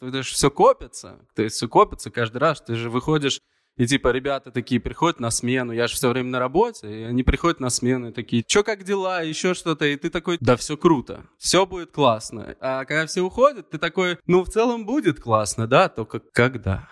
Это же все копится. То есть все копится каждый раз. Ты же выходишь и типа ребята такие приходят на смену, я же все время на работе, и они приходят на смену и такие, что как дела, еще что-то, и ты такой, да все круто, все будет классно. А когда все уходят, ты такой, ну в целом будет классно, да, только когда?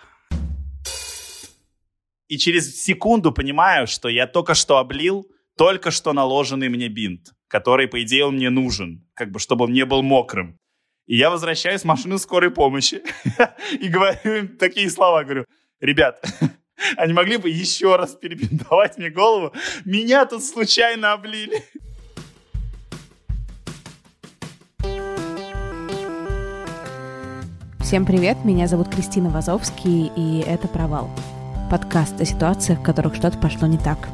И через секунду понимаю, что я только что облил только что наложенный мне бинт, который, по идее, он мне нужен, как бы, чтобы он не был мокрым. И я возвращаюсь в машину скорой помощи и говорю им такие слова, говорю, ребят, они могли бы еще раз перебинтовать мне голову. Меня тут случайно облили. Всем привет, меня зовут Кристина Вазовский, и это «Провал» — подкаст о ситуациях, в которых что-то пошло не так.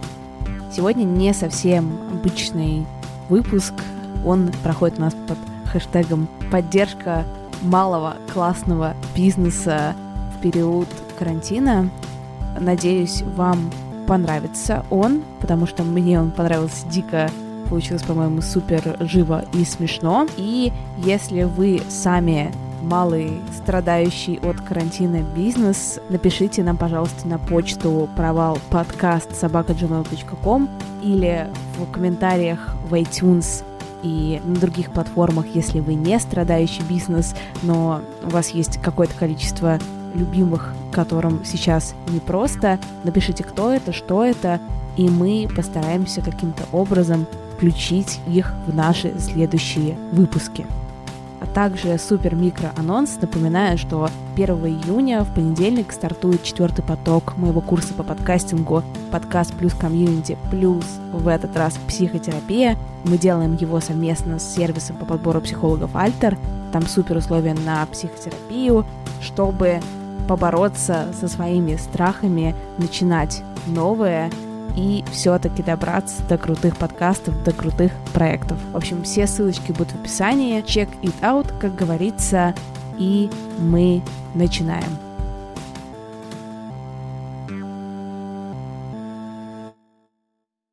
Сегодня не совсем обычный выпуск, он проходит у нас под хэштегом «Поддержка малого классного бизнеса в период карантина», Надеюсь, вам понравится он, потому что мне он понравился дико. Получилось, по-моему, супер живо и смешно. И если вы сами малый, страдающий от карантина бизнес, напишите нам, пожалуйста, на почту провал подкаст собака.gmail.com или в комментариях в iTunes и на других платформах, если вы не страдающий бизнес, но у вас есть какое-то количество любимых, которым сейчас непросто. Напишите, кто это, что это, и мы постараемся каким-то образом включить их в наши следующие выпуски. Также супер-микро анонс. Напоминаю, что 1 июня в понедельник стартует четвертый поток моего курса по подкастингу «Подкаст плюс комьюнити плюс» в этот раз психотерапия. Мы делаем его совместно с сервисом по подбору психологов «Альтер». Там супер условия на психотерапию, чтобы побороться со своими страхами, начинать новое и все-таки добраться до крутых подкастов, до крутых проектов. В общем, все ссылочки будут в описании. Check it out, как говорится, и мы начинаем.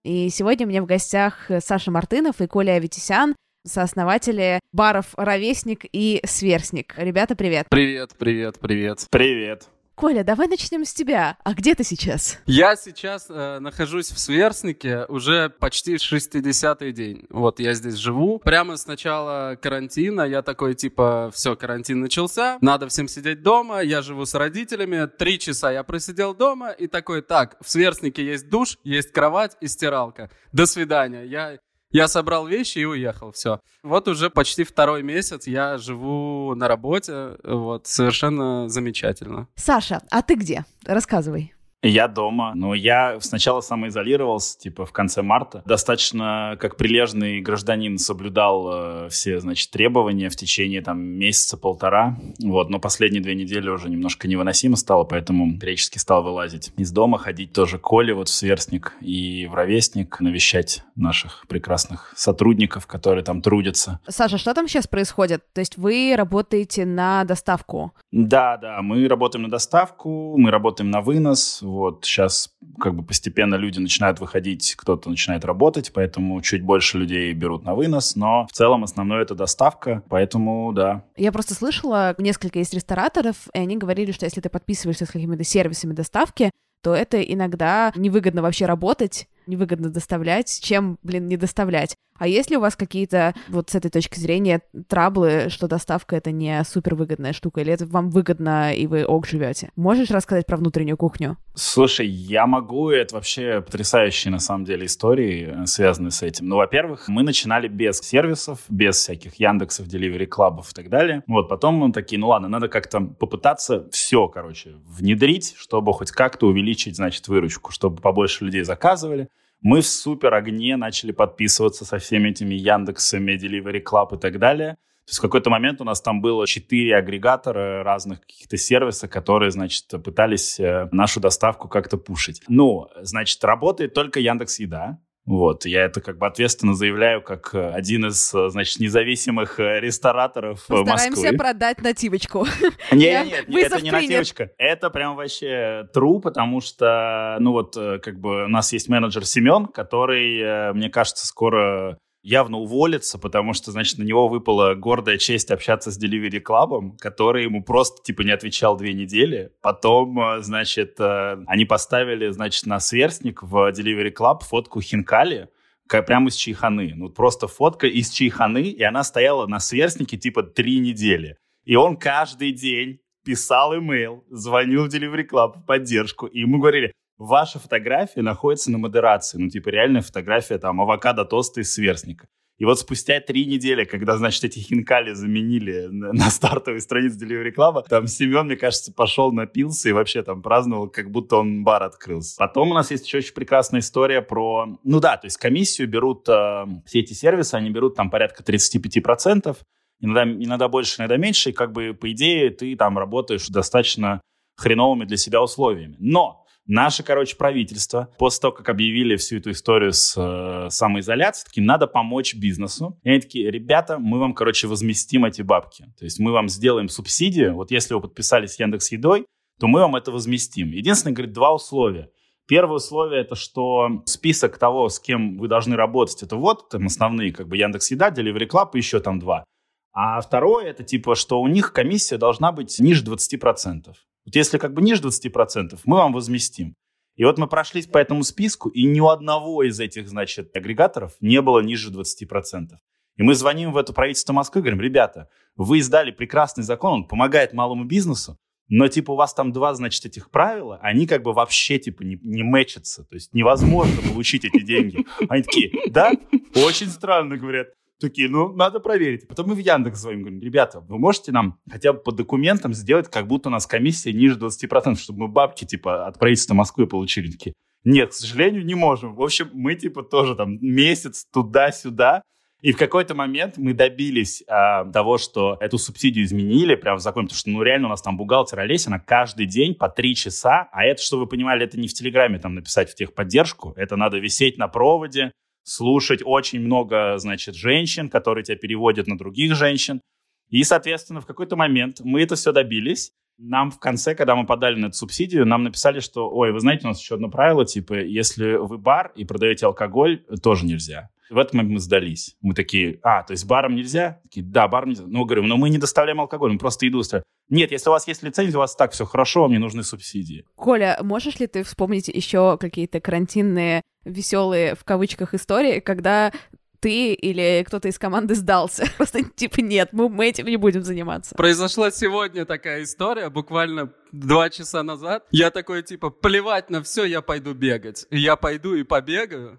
И сегодня у меня в гостях Саша Мартынов и Коля Аветисян, сооснователи баров «Ровесник» и «Сверстник». Ребята, привет! Привет, привет, привет. Привет. Коля, давай начнем с тебя. А где ты сейчас? Я сейчас э, нахожусь в Сверстнике уже почти 60-й день. Вот я здесь живу. Прямо с начала карантина я такой, типа, все, карантин начался, надо всем сидеть дома, я живу с родителями, три часа я просидел дома и такой, так, в Сверстнике есть душ, есть кровать и стиралка. До свидания. Я я собрал вещи и уехал, все. Вот уже почти второй месяц я живу на работе, вот, совершенно замечательно. Саша, а ты где? Рассказывай. Я дома, но я сначала самоизолировался, типа, в конце марта. Достаточно, как прилежный гражданин, соблюдал э, все, значит, требования в течение, там, месяца-полтора. Вот, но последние две недели уже немножко невыносимо стало, поэтому периодически стал вылазить из дома, ходить тоже к Коле, вот в Сверстник и в Ровесник, навещать наших прекрасных сотрудников, которые там трудятся. Саша, что там сейчас происходит? То есть вы работаете на доставку? Да, да, мы работаем на доставку, мы работаем на вынос, вот сейчас как бы постепенно люди начинают выходить, кто-то начинает работать, поэтому чуть больше людей берут на вынос, но в целом основное это доставка, поэтому да. Я просто слышала, несколько есть рестораторов, и они говорили, что если ты подписываешься с какими-то сервисами доставки, то это иногда невыгодно вообще работать, невыгодно доставлять, чем, блин, не доставлять. А есть ли у вас какие-то вот с этой точки зрения траблы, что доставка это не супер выгодная штука, или это вам выгодно и вы ок живете? Можешь рассказать про внутреннюю кухню? Слушай, я могу, это вообще потрясающие на самом деле истории, э, связанные с этим. Ну, во-первых, мы начинали без сервисов, без всяких Яндексов, Delivery Клабов и так далее. Вот, потом мы такие, ну ладно, надо как-то попытаться все, короче, внедрить, чтобы хоть как-то увеличить, значит, выручку, чтобы побольше людей заказывали. Мы в супер огне начали подписываться со всеми этими Яндексами, Delivery Club и так далее. То есть в какой-то момент у нас там было четыре агрегатора разных каких-то сервисов, которые, значит, пытались э, нашу доставку как-то пушить. Ну, значит, работает только Яндекс Еда. Вот, я это как бы ответственно заявляю, как э, один из, э, значит, независимых э, рестораторов Постараемся Москвы. продать нативочку. Нет, нет, нет, это не нативочка. Это прям вообще true, потому что, ну вот, как бы у нас есть менеджер Семен, который, мне кажется, скоро явно уволиться, потому что, значит, на него выпала гордая честь общаться с Delivery Club, который ему просто, типа, не отвечал две недели. Потом, э, значит, э, они поставили, значит, на сверстник в Delivery Club фотку Хинкали, прямо из чайханы. Ну, просто фотка из чайханы, и она стояла на сверстнике, типа, три недели. И он каждый день писал имейл, звонил в Delivery Club в поддержку, и ему говорили, ваша фотография находится на модерации. Ну, типа, реальная фотография там авокадо тоста из сверстника. И вот спустя три недели, когда, значит, эти хинкали заменили на, стартовой странице Delivery Club, там Семен, мне кажется, пошел напился и вообще там праздновал, как будто он бар открылся. Потом у нас есть еще очень прекрасная история про... Ну да, то есть комиссию берут э, все эти сервисы, они берут там порядка 35%, иногда, иногда больше, иногда меньше, и как бы, по идее, ты там работаешь достаточно хреновыми для себя условиями. Но Наше, короче, правительство, после того, как объявили всю эту историю с э, самоизоляцией, такие, надо помочь бизнесу. И они такие, ребята, мы вам, короче, возместим эти бабки. То есть мы вам сделаем субсидию. Вот если вы подписались с Яндекс Едой, то мы вам это возместим. Единственное, говорит, два условия. Первое условие это что список того, с кем вы должны работать, это вот там основные, как бы Яндекс Еда, Delivery Club и еще там два. А второе это типа, что у них комиссия должна быть ниже 20%. Вот если как бы ниже 20%, мы вам возместим. И вот мы прошлись по этому списку, и ни у одного из этих, значит, агрегаторов не было ниже 20%. И мы звоним в это правительство Москвы, говорим, ребята, вы издали прекрасный закон, он помогает малому бизнесу, но, типа, у вас там два, значит, этих правила, они как бы вообще, типа, не, не мэчатся. То есть невозможно получить эти деньги. Они такие, да? Очень странно, говорят. Такие, ну, надо проверить. Потом мы в Яндекс звоним, говорим, ребята, вы можете нам хотя бы по документам сделать, как будто у нас комиссия ниже 20%, чтобы мы бабки, типа, от правительства Москвы получили. Такие, нет, к сожалению, не можем. В общем, мы, типа, тоже там месяц туда-сюда. И в какой-то момент мы добились а, того, что эту субсидию изменили прямо в законе, потому что, ну, реально у нас там бухгалтер Олесина каждый день по три часа, а это, что вы понимали, это не в Телеграме там написать в техподдержку, это надо висеть на проводе, слушать очень много, значит, женщин, которые тебя переводят на других женщин. И, соответственно, в какой-то момент мы это все добились. Нам в конце, когда мы подали на эту субсидию, нам написали, что, ой, вы знаете, у нас еще одно правило, типа, если вы бар и продаете алкоголь, тоже нельзя. В этот момент мы сдались. Мы такие, а, то есть барам нельзя? Такие, да, барам нельзя. Ну, говорю, но мы не доставляем алкоголь, мы просто еду доставляем. Нет, если у вас есть лицензия, у вас так все хорошо, вам не нужны субсидии. Коля, можешь ли ты вспомнить еще какие-то карантинные веселые в кавычках истории, когда ты или кто-то из команды сдался. Просто типа нет, мы, мы этим не будем заниматься. Произошла сегодня такая история, буквально два часа назад. Я такой типа, плевать на все, я пойду бегать. я пойду и побегаю.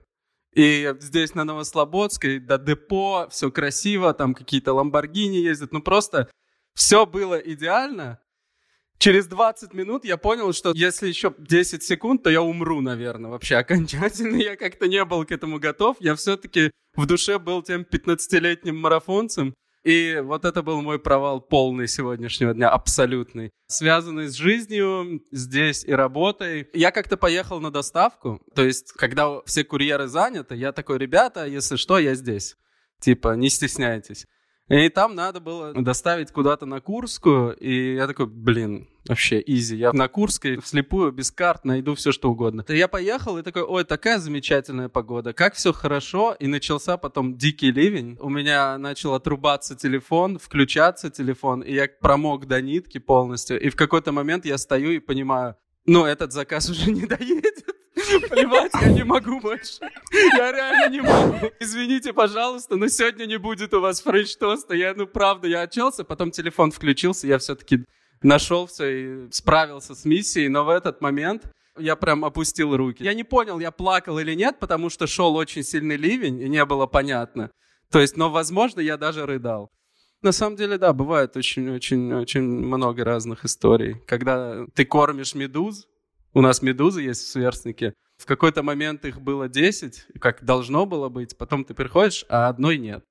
И здесь на Новослободской до депо, все красиво, там какие-то ламборгини ездят. Ну просто все было идеально. Через 20 минут я понял, что если еще 10 секунд, то я умру, наверное, вообще окончательно. Я как-то не был к этому готов. Я все-таки в душе был тем 15-летним марафонцем. И вот это был мой провал полный сегодняшнего дня, абсолютный. Связанный с жизнью здесь и работой. Я как-то поехал на доставку. То есть, когда все курьеры заняты, я такой, ребята, если что, я здесь. Типа, не стесняйтесь. И там надо было доставить куда-то на Курскую, и я такой, блин, вообще изи. Я на Курской вслепую, без карт, найду все, что угодно. Я поехал и такой, ой, такая замечательная погода, как все хорошо. И начался потом дикий ливень. У меня начал отрубаться телефон, включаться телефон, и я промок до нитки полностью. И в какой-то момент я стою и понимаю, ну, этот заказ уже не доедет. Плевать, я не могу больше. Я реально не могу. Извините, пожалуйста, но сегодня не будет у вас френч-тоста. Я, ну, правда, я отчелся, потом телефон включился, я все-таки нашел все и справился с миссией, но в этот момент я прям опустил руки. Я не понял, я плакал или нет, потому что шел очень сильный ливень, и не было понятно. То есть, но, возможно, я даже рыдал. На самом деле, да, бывает очень-очень-очень много разных историй. Когда ты кормишь медуз, у нас медузы есть в сверстнике. В какой-то момент их было 10, как должно было быть. Потом ты приходишь, а одной нет.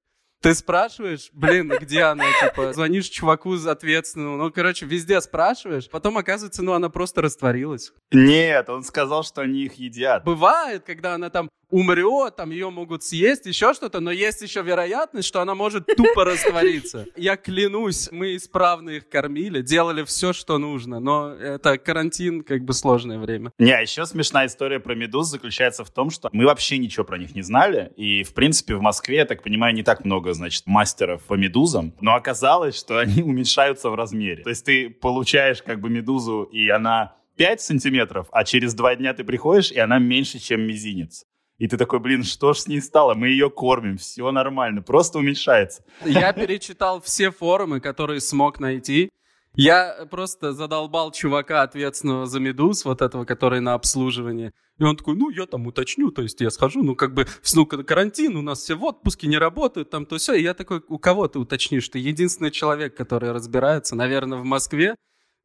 Ты спрашиваешь, блин, где она, типа, звонишь чуваку ответственному, ну, короче, везде спрашиваешь, потом оказывается, ну, она просто растворилась. Нет, он сказал, что они их едят. Бывает, когда она там умрет, там ее могут съесть, еще что-то, но есть еще вероятность, что она может тупо раствориться. Я клянусь, мы исправно их кормили, делали все, что нужно, но это карантин, как бы сложное время. Не, а еще смешная история про медуз заключается в том, что мы вообще ничего про них не знали, и, в принципе, в Москве, я так понимаю, не так много, значит, мастеров по медузам, но оказалось, что они уменьшаются в размере. То есть ты получаешь как бы медузу, и она 5 сантиметров, а через два дня ты приходишь, и она меньше, чем мизинец. И ты такой, блин, что ж с ней стало? Мы ее кормим, все нормально, просто уменьшается. Я перечитал все форумы, которые смог найти. Я просто задолбал чувака, ответственного за Медуз, вот этого, который на обслуживании. И он такой, ну, я там уточню, то есть я схожу, ну, как бы, ну, карантин, у нас все в отпуске, не работают, там, то все. И я такой, у кого ты уточнишь? Ты единственный человек, который разбирается, наверное, в Москве.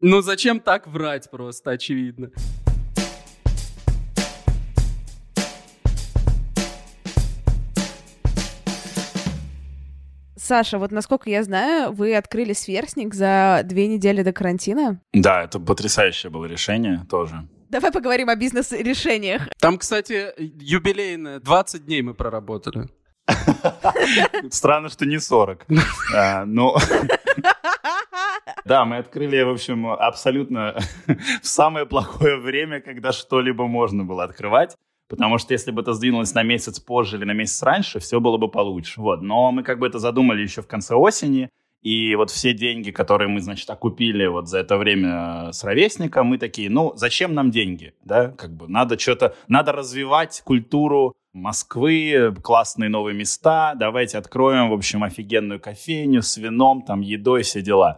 Ну, зачем так врать просто, очевидно. Саша, вот насколько я знаю, вы открыли сверстник за две недели до карантина. Да, это потрясающее было решение тоже. Давай поговорим о бизнес-решениях. Там, кстати, юбилейное. 20 дней мы проработали. Странно, что не 40. А, ну, да, мы открыли, в общем, абсолютно в самое плохое время, когда что-либо можно было открывать. Потому что если бы это сдвинулось на месяц позже или на месяц раньше, все было бы получше. Вот. Но мы как бы это задумали еще в конце осени. И вот все деньги, которые мы, значит, окупили вот за это время с ровесником, мы такие, ну, зачем нам деньги, да, как бы надо что-то, надо развивать культуру Москвы, классные новые места, давайте откроем, в общем, офигенную кофейню с вином, там, едой, все дела.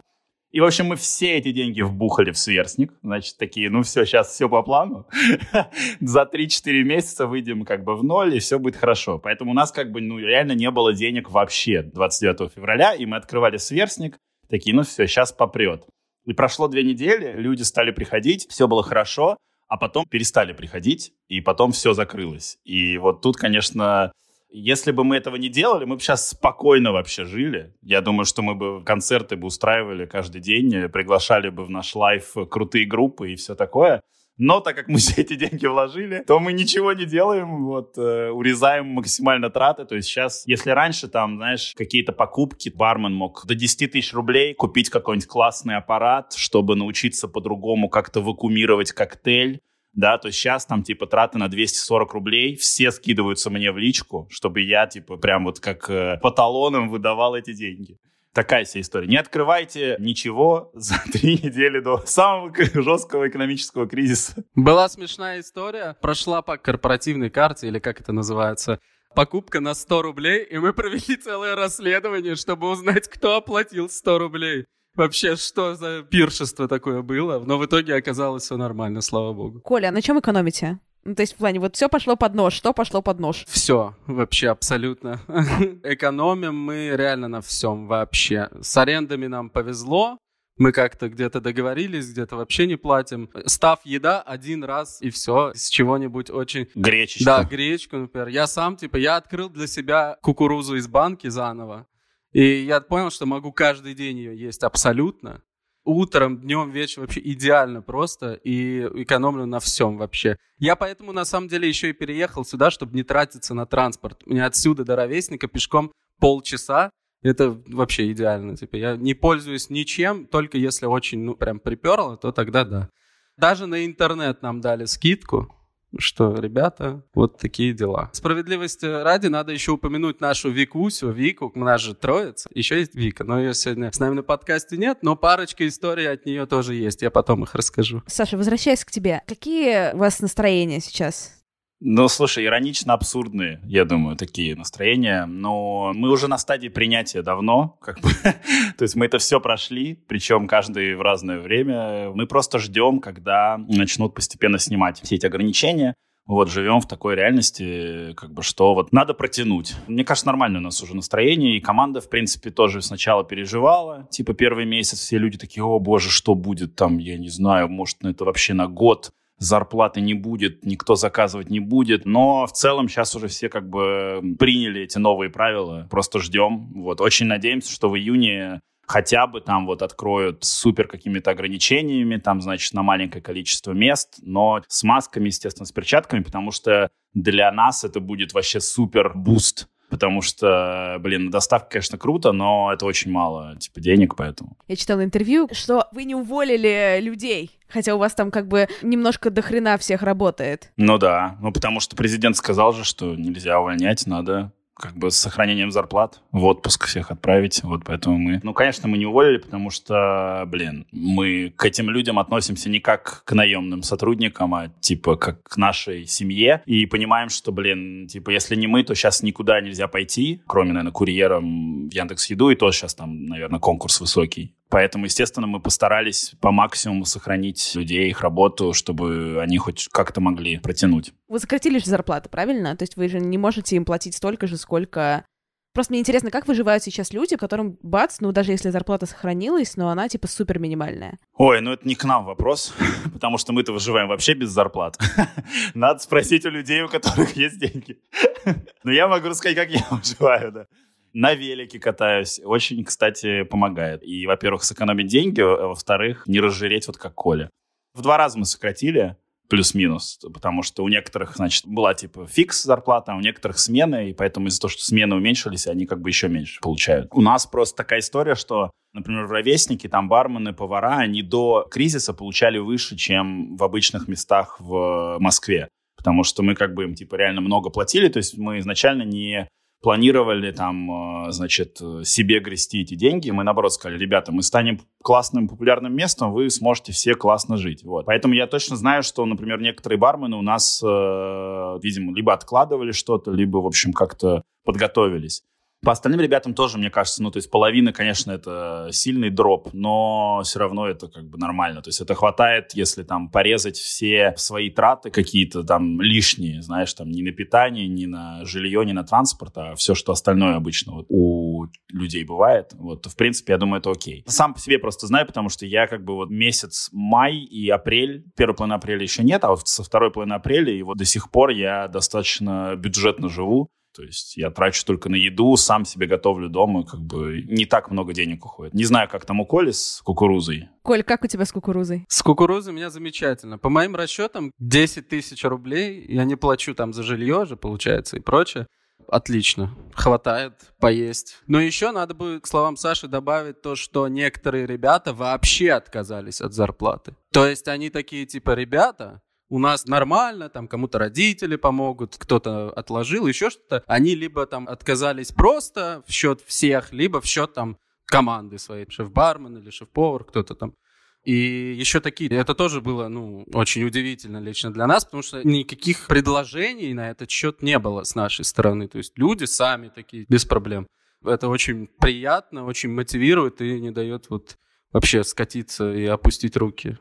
И, в общем, мы все эти деньги вбухали в сверстник. Значит, такие, ну все, сейчас все по плану. За 3-4 месяца выйдем как бы в ноль, и все будет хорошо. Поэтому у нас как бы, ну, реально не было денег вообще 29 февраля, и мы открывали сверстник. Такие, ну все, сейчас попрет. И прошло две недели, люди стали приходить, все было хорошо, а потом перестали приходить, и потом все закрылось. И вот тут, конечно, если бы мы этого не делали, мы бы сейчас спокойно вообще жили. Я думаю, что мы бы концерты бы устраивали каждый день, приглашали бы в наш лайф крутые группы и все такое. Но так как мы все эти деньги вложили, то мы ничего не делаем, вот, э, урезаем максимально траты. То есть сейчас, если раньше там, знаешь, какие-то покупки, бармен мог до 10 тысяч рублей купить какой-нибудь классный аппарат, чтобы научиться по-другому как-то вакуумировать коктейль, да, то есть сейчас там, типа, траты на 240 рублей, все скидываются мне в личку, чтобы я, типа, прям вот как э, по талонам выдавал эти деньги. Такая вся история. Не открывайте ничего за три недели до самого жесткого экономического кризиса. Была смешная история. Прошла по корпоративной карте, или как это называется, покупка на 100 рублей, и мы провели целое расследование, чтобы узнать, кто оплатил 100 рублей вообще, что за пиршество такое было. Но в итоге оказалось все нормально, слава богу. Коля, а на чем экономите? Ну, то есть в плане, вот все пошло под нож, что пошло под нож? Все, вообще абсолютно. Экономим мы реально на всем вообще. С арендами нам повезло, мы как-то где-то договорились, где-то вообще не платим. Став еда один раз и все, с чего-нибудь очень... Гречечку. Да, гречку, например. Я сам, типа, я открыл для себя кукурузу из банки заново. И я понял, что могу каждый день ее есть абсолютно. Утром, днем, вечером вообще идеально просто и экономлю на всем вообще. Я поэтому на самом деле еще и переехал сюда, чтобы не тратиться на транспорт. У меня отсюда до ровесника пешком полчаса. Это вообще идеально. Типа я не пользуюсь ничем, только если очень, ну, прям приперло, то тогда да. Даже на интернет нам дали скидку что, ребята, вот такие дела. Справедливости ради надо еще упомянуть нашу Викусю, Вику, у нас же троица, еще есть Вика, но ее сегодня с нами на подкасте нет, но парочка историй от нее тоже есть, я потом их расскажу. Саша, возвращаясь к тебе, какие у вас настроения сейчас? Ну, слушай, иронично абсурдные, я думаю, такие настроения. Но мы уже на стадии принятия давно, как бы. То есть мы это все прошли, причем каждый в разное время. Мы просто ждем, когда начнут постепенно снимать все эти ограничения. Вот живем в такой реальности, как бы что вот надо протянуть. Мне кажется, нормально у нас уже настроение, и команда, в принципе, тоже сначала переживала. Типа первый месяц все люди такие, о боже, что будет там, я не знаю, может, это вообще на год зарплаты не будет, никто заказывать не будет. Но в целом сейчас уже все как бы приняли эти новые правила, просто ждем. Вот, очень надеемся, что в июне хотя бы там вот откроют супер какими-то ограничениями, там, значит, на маленькое количество мест, но с масками, естественно, с перчатками, потому что для нас это будет вообще super boost потому что, блин, доставка, конечно, круто, но это очень мало, типа, денег, поэтому. Я читала интервью, что вы не уволили людей, хотя у вас там как бы немножко дохрена всех работает. Ну да, ну потому что президент сказал же, что нельзя увольнять, надо как бы с сохранением зарплат в отпуск всех отправить. Вот поэтому мы... Ну, конечно, мы не уволили, потому что, блин, мы к этим людям относимся не как к наемным сотрудникам, а типа как к нашей семье. И понимаем, что, блин, типа, если не мы, то сейчас никуда нельзя пойти, кроме, наверное, курьером в Яндекс Еду, и то сейчас там, наверное, конкурс высокий. Поэтому, естественно, мы постарались по максимуму сохранить людей, их работу, чтобы они хоть как-то могли протянуть. Вы сократили же зарплаты, правильно? То есть вы же не можете им платить столько же, сколько... Просто мне интересно, как выживают сейчас люди, которым бац, ну даже если зарплата сохранилась, но она типа супер минимальная. Ой, ну это не к нам вопрос, потому что мы-то выживаем вообще без зарплат. Надо спросить у людей, у которых есть деньги. Но я могу рассказать, как я выживаю, да на велике катаюсь. Очень, кстати, помогает. И, во-первых, сэкономить деньги, а во-вторых, не разжиреть вот как Коля. В два раза мы сократили, плюс-минус, потому что у некоторых, значит, была типа фикс зарплата, а у некоторых смены, и поэтому из-за того, что смены уменьшились, они как бы еще меньше получают. У нас просто такая история, что, например, ровесники, там бармены, повара, они до кризиса получали выше, чем в обычных местах в Москве, потому что мы как бы им типа реально много платили, то есть мы изначально не планировали там, э, значит, себе грести эти деньги, мы наоборот сказали, ребята, мы станем классным популярным местом, вы сможете все классно жить. Вот. Поэтому я точно знаю, что, например, некоторые бармены у нас, э, видимо, либо откладывали что-то, либо, в общем, как-то подготовились. По остальным ребятам тоже, мне кажется, ну, то есть половина, конечно, это сильный дроп, но все равно это как бы нормально. То есть это хватает, если там порезать все свои траты какие-то там лишние, знаешь, там ни на питание, ни на жилье, ни на транспорт, а все, что остальное обычно вот у людей бывает, вот, в принципе, я думаю, это окей. Сам по себе просто знаю, потому что я как бы вот месяц май и апрель, первый половина апреля еще нет, а вот со второй половины апреля, и вот до сих пор я достаточно бюджетно живу, то есть я трачу только на еду, сам себе готовлю дома, как бы не так много денег уходит. Не знаю, как там у Коли с кукурузой. Коль, как у тебя с кукурузой? С кукурузой у меня замечательно. По моим расчетам, 10 тысяч рублей я не плачу там за жилье же, получается, и прочее. Отлично. Хватает поесть. Но еще надо бы, к словам Саши, добавить то, что некоторые ребята вообще отказались от зарплаты. То есть они такие типа, ребята, у нас нормально, там кому-то родители помогут, кто-то отложил, еще что-то. Они либо там отказались просто в счет всех, либо в счет там команды своей, шеф-бармен или шеф-повар, кто-то там. И еще такие, это тоже было, ну, очень удивительно лично для нас, потому что никаких предложений на этот счет не было с нашей стороны. То есть люди сами такие, без проблем. Это очень приятно, очень мотивирует и не дает вот вообще скатиться и опустить руки.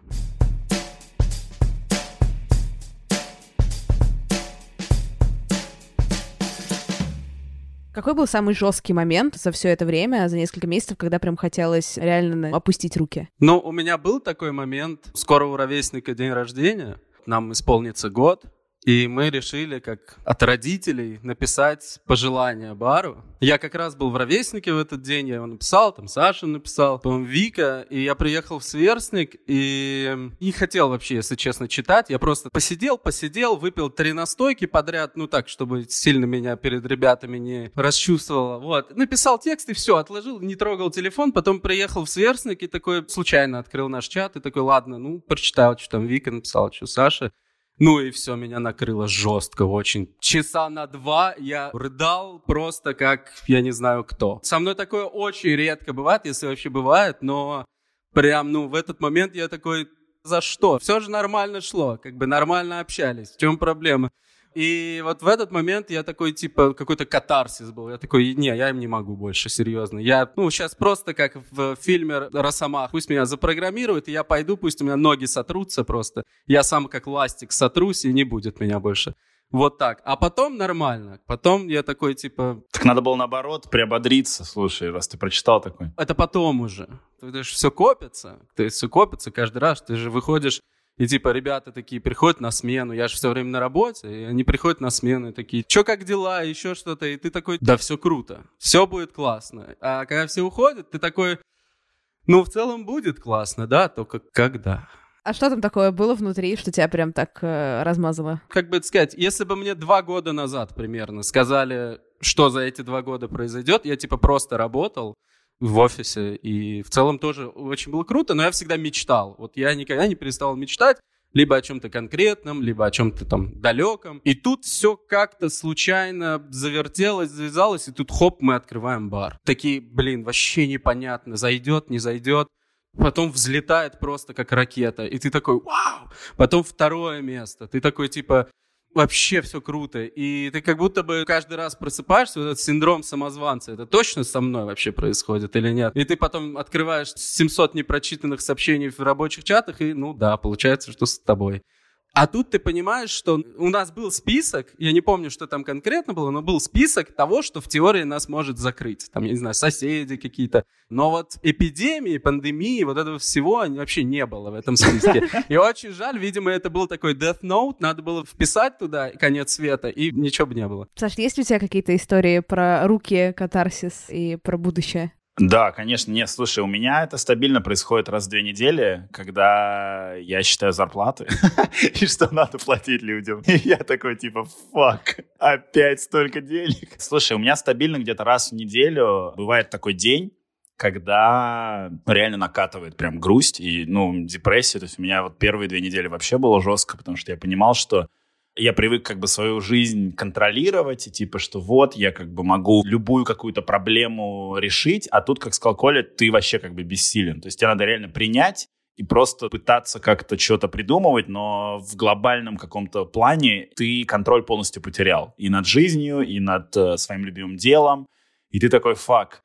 Какой был самый жесткий момент за все это время, за несколько месяцев, когда прям хотелось реально опустить руки? Ну, у меня был такой момент. Скоро у ровесника день рождения. Нам исполнится год. И мы решили, как от родителей, написать пожелание бару. Я как раз был в ровеснике в этот день, я его написал, там Саша написал, по-моему, Вика, и я приехал в Сверстник, и не хотел вообще, если честно, читать. Я просто посидел, посидел, выпил три настойки подряд, ну так, чтобы сильно меня перед ребятами не расчувствовало. Вот. Написал текст и все, отложил, не трогал телефон, потом приехал в Сверстник и такой случайно открыл наш чат и такой, ладно, ну, прочитал, что там Вика написала, что Саша. Ну и все, меня накрыло жестко очень. Часа на два я рыдал просто как я не знаю кто. Со мной такое очень редко бывает, если вообще бывает, но прям, ну, в этот момент я такой, за что? Все же нормально шло, как бы нормально общались. В чем проблема? И вот в этот момент я такой, типа, какой-то катарсис был. Я такой, не, я им не могу больше, серьезно. Я, ну, сейчас просто как в фильме «Росомах». Пусть меня запрограммируют, и я пойду, пусть у меня ноги сотрутся просто. Я сам как ластик сотрусь, и не будет меня больше. Вот так. А потом нормально. Потом я такой, типа... Так надо было наоборот приободриться, слушай, раз ты прочитал такой. Это потом уже. То есть все копится. То есть все копится каждый раз. Ты же выходишь и типа ребята такие приходят на смену, я же все время на работе, и они приходят на смену и такие, что как дела, еще что-то, и ты такой, да все круто, все будет классно. А когда все уходят, ты такой, Ну, в целом будет классно, да, только когда? А что там такое было внутри, что тебя прям так э, размазало? Как бы это сказать, если бы мне два года назад примерно сказали, что за эти два года произойдет, я типа просто работал в офисе, и в целом тоже очень было круто, но я всегда мечтал. Вот я никогда не переставал мечтать, либо о чем-то конкретном, либо о чем-то там далеком. И тут все как-то случайно завертелось, завязалось, и тут хоп, мы открываем бар. Такие, блин, вообще непонятно, зайдет, не зайдет. Потом взлетает просто как ракета, и ты такой, вау! Потом второе место, ты такой типа, вообще все круто. И ты как будто бы каждый раз просыпаешься, вот этот синдром самозванца, это точно со мной вообще происходит или нет? И ты потом открываешь 700 непрочитанных сообщений в рабочих чатах, и ну да, получается, что с тобой. А тут ты понимаешь, что у нас был список, я не помню, что там конкретно было, но был список того, что в теории нас может закрыть. Там, я не знаю, соседи какие-то. Но вот эпидемии, пандемии, вот этого всего вообще не было в этом списке. И очень жаль, видимо, это был такой death note, надо было вписать туда конец света, и ничего бы не было. Саш, есть ли у тебя какие-то истории про руки, катарсис и про будущее? Да, конечно. Нет, слушай, у меня это стабильно происходит раз в две недели, когда я считаю зарплаты и что надо платить людям. И я такой типа, фак, опять столько денег. Слушай, у меня стабильно где-то раз в неделю бывает такой день, когда реально накатывает прям грусть и, ну, депрессия. То есть у меня вот первые две недели вообще было жестко, потому что я понимал, что я привык как бы свою жизнь контролировать, и типа, что вот, я как бы могу любую какую-то проблему решить, а тут, как сказал Коля, ты вообще как бы бессилен. То есть тебе надо реально принять и просто пытаться как-то что-то придумывать, но в глобальном каком-то плане ты контроль полностью потерял. И над жизнью, и над э, своим любимым делом. И ты такой, фак,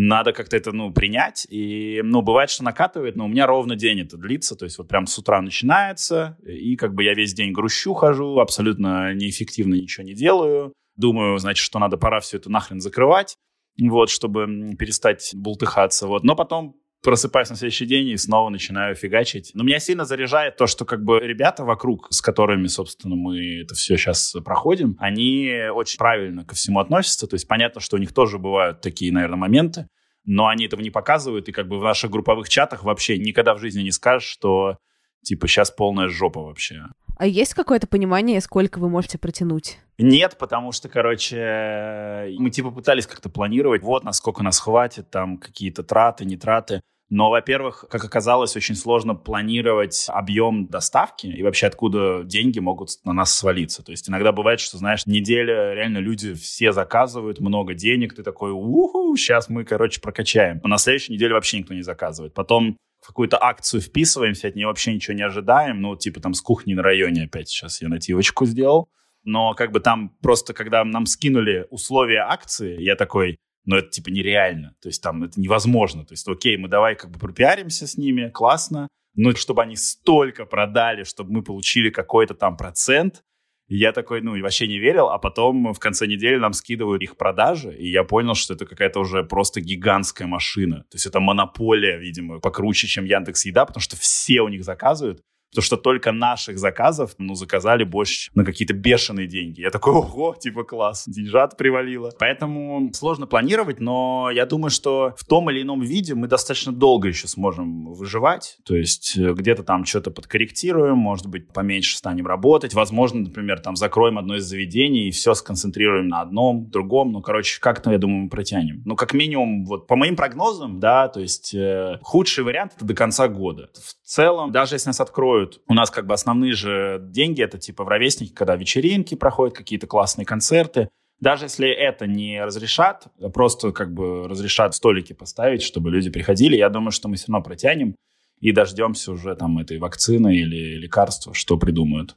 надо как-то это, ну, принять. И, ну, бывает, что накатывает, но у меня ровно день это длится. То есть вот прям с утра начинается, и как бы я весь день грущу хожу, абсолютно неэффективно ничего не делаю. Думаю, значит, что надо пора все это нахрен закрывать, вот, чтобы перестать бултыхаться. Вот. Но потом просыпаюсь на следующий день и снова начинаю фигачить. Но меня сильно заряжает то, что как бы ребята вокруг, с которыми, собственно, мы это все сейчас проходим, они очень правильно ко всему относятся. То есть понятно, что у них тоже бывают такие, наверное, моменты, но они этого не показывают, и как бы в наших групповых чатах вообще никогда в жизни не скажешь, что типа сейчас полная жопа вообще. А есть какое-то понимание, сколько вы можете протянуть? Нет, потому что, короче, мы типа пытались как-то планировать, вот насколько нас хватит, там какие-то траты, не траты. Но, во-первых, как оказалось, очень сложно планировать объем доставки и вообще откуда деньги могут на нас свалиться. То есть иногда бывает, что, знаешь, неделя реально люди все заказывают много денег, ты такой, уху, сейчас мы, короче, прокачаем. Но на следующей неделе вообще никто не заказывает. Потом какую-то акцию вписываемся, от нее вообще ничего не ожидаем. Ну, типа там с кухни на районе опять сейчас я нативочку сделал. Но как бы там просто, когда нам скинули условия акции, я такой, но это типа нереально. То есть там это невозможно. То есть, окей, мы давай как бы пропиаримся с ними, классно, но чтобы они столько продали, чтобы мы получили какой-то там процент, я такой, ну, вообще не верил, а потом в конце недели нам скидывают их продажи, и я понял, что это какая-то уже просто гигантская машина. То есть это монополия, видимо, покруче, чем Яндекс Еда, потому что все у них заказывают. Потому что только наших заказов, ну, заказали больше на какие-то бешеные деньги. Я такой, ого, типа класс, деньжат привалило. Поэтому сложно планировать, но я думаю, что в том или ином виде мы достаточно долго еще сможем выживать. То есть э, где-то там что-то подкорректируем, может быть, поменьше станем работать. Возможно, например, там закроем одно из заведений и все сконцентрируем на одном, другом. Ну, короче, как-то, я думаю, мы протянем. Ну, как минимум, вот по моим прогнозам, да, то есть э, худший вариант это до конца года. В целом, даже если нас откроют строят. У нас как бы основные же деньги, это типа в ровесники, когда вечеринки проходят, какие-то классные концерты. Даже если это не разрешат, а просто как бы разрешат столики поставить, чтобы люди приходили, я думаю, что мы все равно протянем и дождемся уже там этой вакцины или лекарства, что придумают.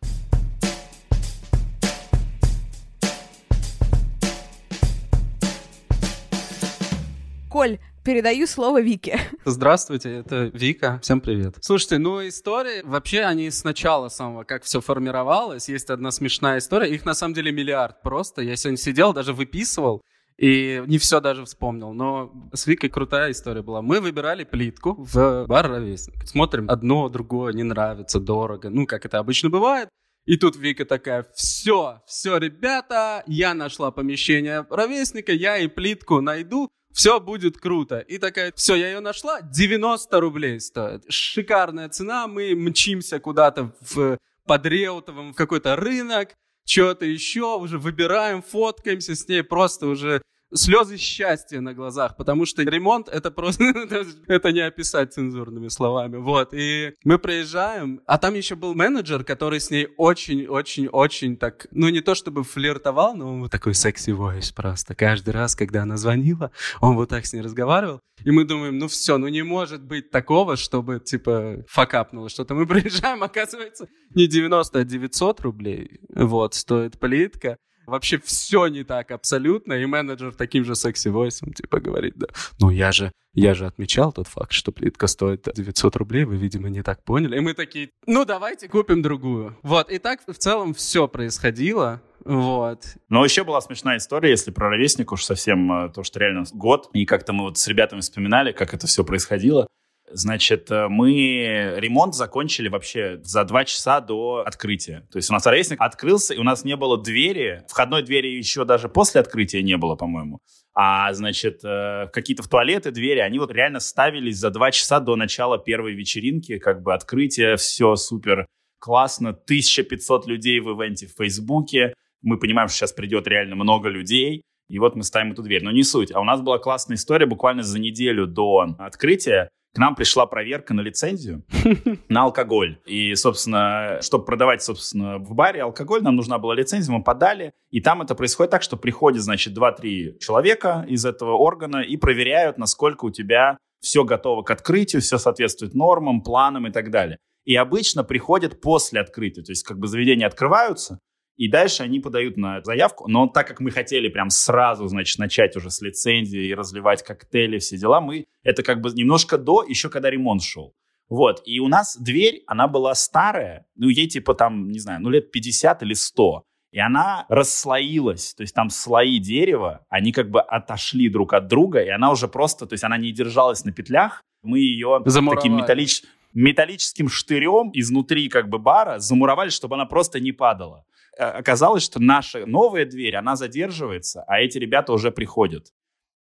Коль, Передаю слово Вике. Здравствуйте, это Вика. Всем привет. Слушайте, ну истории, вообще они с начала самого, как все формировалось. Есть одна смешная история. Их на самом деле миллиард просто. Я сегодня сидел, даже выписывал. И не все даже вспомнил, но с Викой крутая история была. Мы выбирали плитку в бар «Ровесник». Смотрим, одно, другое не нравится, дорого. Ну, как это обычно бывает. И тут Вика такая, все, все, ребята, я нашла помещение ровесника, я и плитку найду, все будет круто. И такая, все, я ее нашла, 90 рублей стоит. Шикарная цена, мы мчимся куда-то в под Реутовым в какой-то рынок, что-то еще, уже выбираем, фоткаемся с ней, просто уже слезы счастья на глазах, потому что ремонт это просто, это не описать цензурными словами, вот, и мы приезжаем, а там еще был менеджер, который с ней очень-очень-очень так, ну не то чтобы флиртовал, но он вот такой секси войс просто, каждый раз, когда она звонила, он вот так с ней разговаривал, и мы думаем, ну все, ну не может быть такого, чтобы, типа, факапнуло что-то. Мы приезжаем, оказывается, не 90, а 900 рублей, вот, стоит плитка, вообще все не так абсолютно, и менеджер таким же секси-войсом, типа, говорит, да, ну я же, я же отмечал тот факт, что плитка стоит 900 рублей, вы, видимо, не так поняли. И мы такие, ну давайте купим другую. Вот, и так в целом все происходило. Вот. Но еще была смешная история, если про ровесник уж совсем, э, то, что реально год, и как-то мы вот с ребятами вспоминали, как это все происходило. Значит, э, мы ремонт закончили вообще за два часа до открытия. То есть у нас ровесник открылся, и у нас не было двери. Входной двери еще даже после открытия не было, по-моему. А, значит, э, какие-то в туалеты двери, они вот реально ставились за два часа до начала первой вечеринки, как бы открытие, все супер классно. 1500 людей в ивенте в Фейсбуке. Мы понимаем, что сейчас придет реально много людей. И вот мы ставим эту дверь. Но не суть. А у нас была классная история буквально за неделю до открытия к нам пришла проверка на лицензию на алкоголь. И, собственно, чтобы продавать, собственно, в баре алкоголь, нам нужна была лицензия, мы подали. И там это происходит так, что приходит, значит, 2-3 человека из этого органа и проверяют, насколько у тебя все готово к открытию, все соответствует нормам, планам и так далее. И обычно приходят после открытия. То есть как бы заведения открываются, и дальше они подают на заявку. Но так как мы хотели прям сразу, значит, начать уже с лицензии и разливать коктейли, все дела, мы это как бы немножко до, еще когда ремонт шел. Вот, и у нас дверь, она была старая, ну, ей типа там, не знаю, ну, лет 50 или 100. И она расслоилась, то есть там слои дерева, они как бы отошли друг от друга, и она уже просто, то есть она не держалась на петлях, мы ее Замуровали. таким металлич... металлическим штырем изнутри как бы бара замуровали, чтобы она просто не падала. Э, оказалось, что наша новая дверь, она задерживается, а эти ребята уже приходят.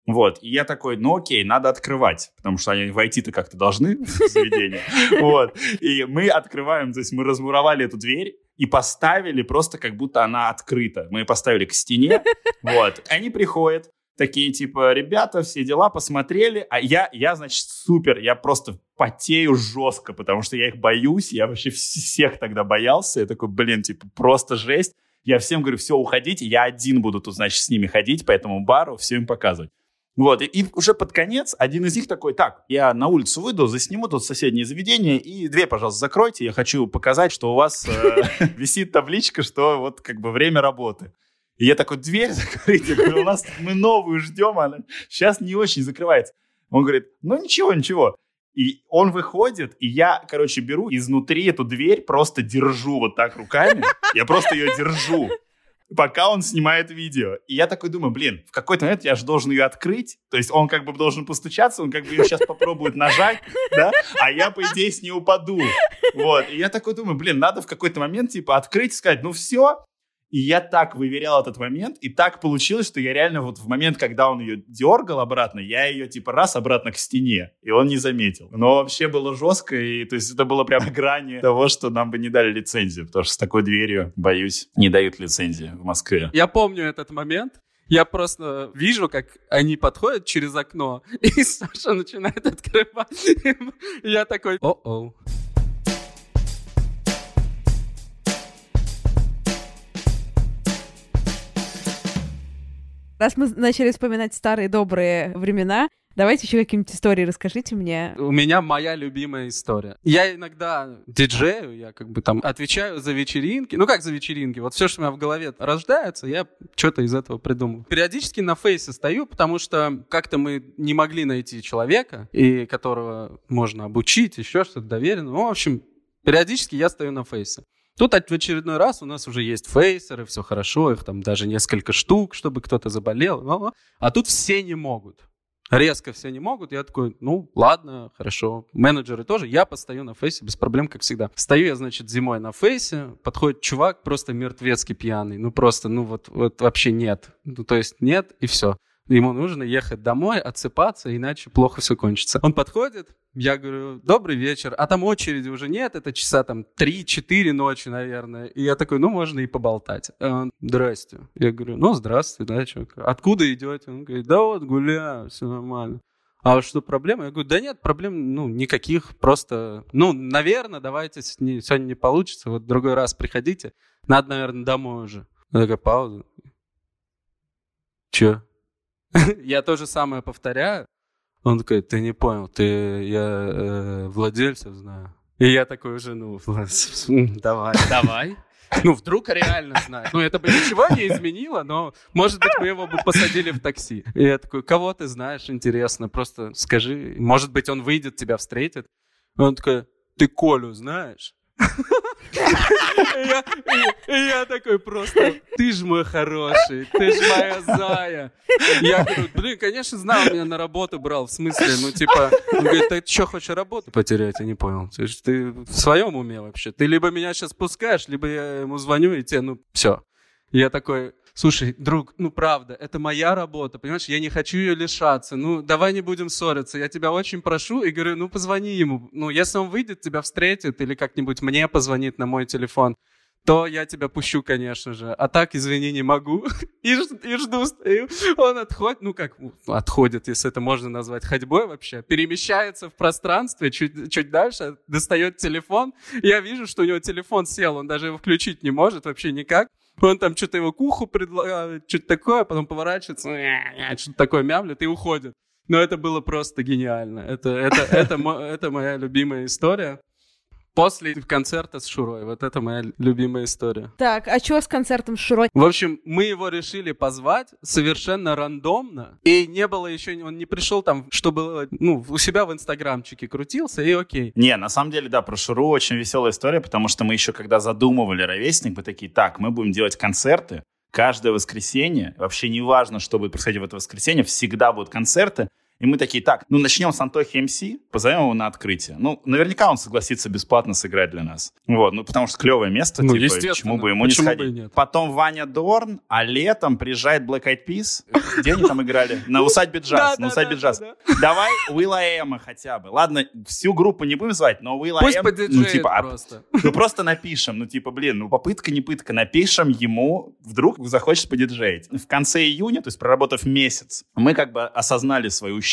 Вот, и я такой, ну окей, надо открывать, потому что они войти-то как-то должны в заведение. Вот, и мы открываем, то есть мы размуровали эту дверь и поставили просто как будто она открыта. Мы ее поставили к стене, вот. Они приходят, такие типа, ребята, все дела, посмотрели, а я, я, значит, супер, я просто потею жестко, потому что я их боюсь, я вообще всех тогда боялся, я такой, блин, типа, просто жесть. Я всем говорю, все, уходите, я один буду тут, значит, с ними ходить по этому бару, все им показывать. Вот, и, и уже под конец один из них такой, так, я на улицу выйду, засниму тут соседнее заведение, и дверь, пожалуйста, закройте, я хочу показать, что у вас э, висит табличка, что вот как бы время работы. И я такой, дверь закрыть, говорю, у нас мы новую ждем, она сейчас не очень закрывается. Он говорит, ну ничего, ничего. И он выходит, и я, короче, беру изнутри эту дверь, просто держу вот так руками. Я просто ее держу, пока он снимает видео. И я такой думаю, блин, в какой-то момент я же должен ее открыть. То есть он как бы должен постучаться, он как бы ее сейчас попробует нажать, да, а я, по идее, с ней упаду. Вот. И я такой думаю, блин, надо в какой-то момент, типа, открыть и сказать, ну все, и я так выверял этот момент, и так получилось, что я реально вот в момент, когда он ее дергал обратно, я ее типа раз обратно к стене, и он не заметил. Но вообще было жестко, и то есть это было прям грани того, что нам бы не дали лицензию, потому что с такой дверью, боюсь, не дают лицензии в Москве. Я помню этот момент, я просто вижу, как они подходят через окно, и Саша начинает открывать. Я такой, о-о. Раз мы начали вспоминать старые добрые времена, Давайте еще какие-нибудь истории расскажите мне. У меня моя любимая история. Я иногда диджею, я как бы там отвечаю за вечеринки. Ну как за вечеринки? Вот все, что у меня в голове рождается, я что-то из этого придумал. Периодически на фейсе стою, потому что как-то мы не могли найти человека, и которого можно обучить, еще что-то доверенно. Ну, в общем, периодически я стою на фейсе. Тут в очередной раз у нас уже есть фейсеры, все хорошо, их там даже несколько штук, чтобы кто-то заболел. А тут все не могут. Резко все не могут. Я такой, ну, ладно, хорошо. Менеджеры тоже. Я постою на фейсе без проблем, как всегда. Стою я, значит, зимой на фейсе. Подходит чувак просто мертвецкий пьяный. Ну, просто, ну, вот, вот вообще нет. Ну, то есть нет, и все Ему нужно ехать домой, отсыпаться, иначе плохо все кончится. Он подходит, я говорю, добрый вечер, а там очереди уже нет, это часа там 3-4 ночи, наверное. И я такой, ну, можно и поболтать. А он, здрасте. Я говорю, ну, здравствуй, да, что, откуда идете? Он говорит, да вот, гуляю, все нормально. А что, проблема? Я говорю, да нет, проблем, ну, никаких, просто, ну, наверное, давайте, сегодня не получится, вот другой раз приходите, надо, наверное, домой уже. Такая пауза. Че? Я то же самое повторяю. Он такой, ты не понял, ты, я э, владельцев знаю. И я такой уже, ну, давай, давай. Ну, вдруг реально знает. Ну, это бы ничего не изменило, но, может быть, мы его бы посадили в такси. И я такой, кого ты знаешь, интересно, просто скажи. Может быть, он выйдет, тебя встретит. Он такой, ты Колю знаешь? Я такой просто, ты ж мой хороший, ты ж моя зая. Я говорю, блин, конечно, знал, меня на работу брал, в смысле, ну, типа, он говорит, ты что, хочешь работу потерять? Я не понял. Ты, ты в своем уме вообще? Ты либо меня сейчас пускаешь, либо я ему звоню, и тебе, ну, все. Я такой, слушай, друг, ну правда, это моя работа, понимаешь, я не хочу ее лишаться, ну давай не будем ссориться, я тебя очень прошу и говорю, ну позвони ему, ну если он выйдет, тебя встретит или как-нибудь мне позвонит на мой телефон, то я тебя пущу, конечно же. А так, извини, не могу. И, и жду, стою. Он отходит, ну как, ну, отходит, если это можно назвать ходьбой вообще, перемещается в пространстве чуть, чуть дальше, достает телефон. Я вижу, что у него телефон сел, он даже его включить не может вообще никак. Он там что-то его к уху предлагает, что-то такое, потом поворачивается, что-то такое мямлет и уходит. Но это было просто гениально. Это, это, это, это моя любимая история. После концерта с Шурой. Вот это моя любимая история. Так, а что с концертом с Шурой? В общем, мы его решили позвать совершенно рандомно. И не было еще, он не пришел там, чтобы, ну, у себя в инстаграмчике крутился, и окей. Не, на самом деле, да, про Шуру очень веселая история, потому что мы еще, когда задумывали «Ровесник», мы такие, так, мы будем делать концерты, каждое воскресенье, вообще не важно, что будет происходить в это воскресенье, всегда будут концерты, и мы такие, так, ну начнем с Антохи МС, позовем его на открытие. Ну, наверняка он согласится бесплатно сыграть для нас. Вот, ну потому что клевое место, ну, типа, почему бы ему почему не сходить. Бы Потом Ваня Дорн, а летом приезжает Black Eyed Peas. Где они там играли? На усадьбе джаз. На усадьбе джаз. Давай Уилла Эма хотя бы. Ладно, всю группу не будем звать, но Уилла Эм, ну типа, а просто. ну просто напишем, ну типа, блин, ну попытка не пытка, напишем ему, вдруг захочет подиджеить. В конце июня, то есть проработав месяц, мы как бы осознали свою ущербность